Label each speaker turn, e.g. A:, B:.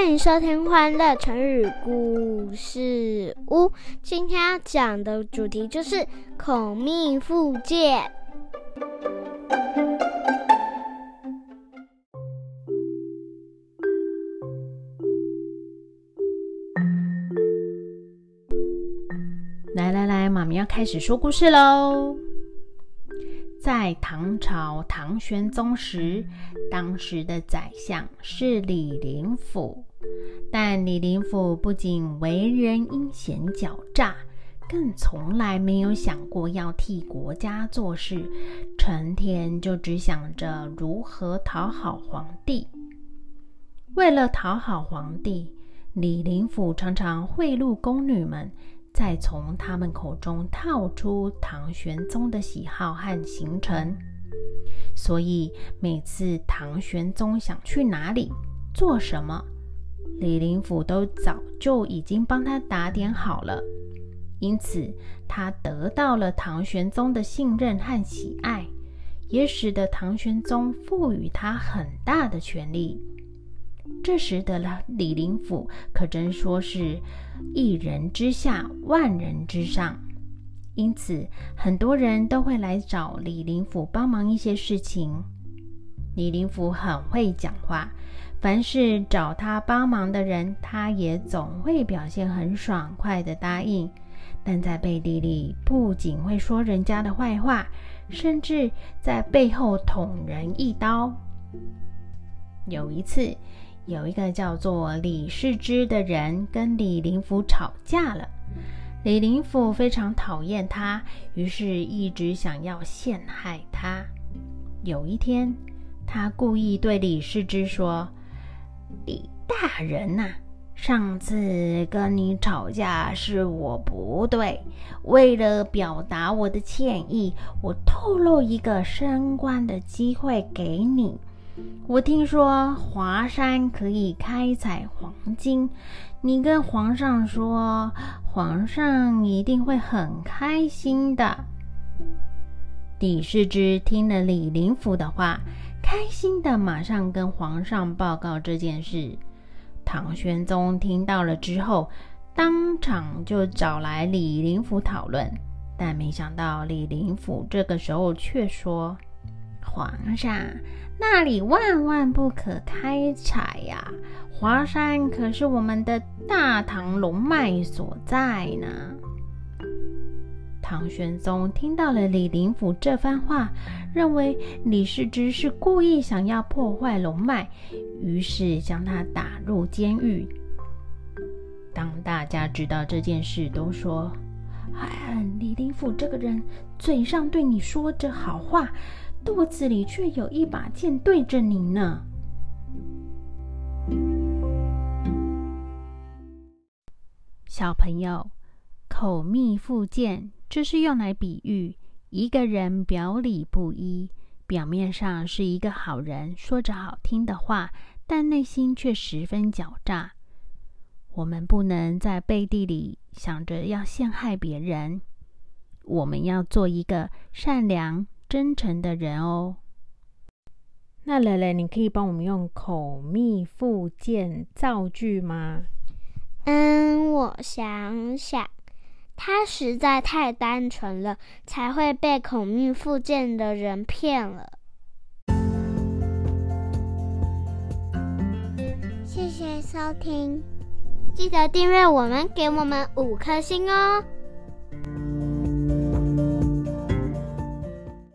A: 欢迎收听《欢乐成语故事屋》。今天要讲的主题就是口蜜腹剑。
B: 来来来，妈咪要开始说故事喽。在唐朝唐玄宗时，当时的宰相是李林甫。但李林甫不仅为人阴险狡诈，更从来没有想过要替国家做事，成天就只想着如何讨好皇帝。为了讨好皇帝，李林甫常常贿赂宫女们。再从他们口中套出唐玄宗的喜好和行程，所以每次唐玄宗想去哪里做什么，李林甫都早就已经帮他打点好了。因此，他得到了唐玄宗的信任和喜爱，也使得唐玄宗赋予他很大的权力。这时的了李林甫可真说是一人之下，万人之上，因此很多人都会来找李林甫帮忙一些事情。李林甫很会讲话，凡是找他帮忙的人，他也总会表现很爽快的答应。但在背地里，不仅会说人家的坏话，甚至在背后捅人一刀。有一次。有一个叫做李世之的人跟李林甫吵架了，李林甫非常讨厌他，于是一直想要陷害他。有一天，他故意对李世之说：“李大人呐，上次跟你吵架是我不对，为了表达我的歉意，我透露一个升官的机会给你。”我听说华山可以开采黄金，你跟皇上说，皇上一定会很开心的。李世之听了李林甫的话，开心的马上跟皇上报告这件事。唐玄宗听到了之后，当场就找来李林甫讨论，但没想到李林甫这个时候却说：“皇上。”那里万万不可开采呀！华山可是我们的大唐龙脉所在呢。唐玄宗听到了李林甫这番话，认为李世之是故意想要破坏龙脉，于是将他打入监狱。当大家知道这件事，都说：“哎，李林甫这个人，嘴上对你说着好话。”肚子里却有一把剑对着你呢。小朋友，口蜜腹剑这是用来比喻一个人表里不一，表面上是一个好人，说着好听的话，但内心却十分狡诈。我们不能在背地里想着要陷害别人，我们要做一个善良。真诚的人哦。那蕾蕾，你可以帮我们用口蜜腹剑造句吗？
A: 嗯，我想想，他实在太单纯了，才会被口蜜腹剑的人骗了。谢谢收听，记得订阅我们，给我们五颗星哦。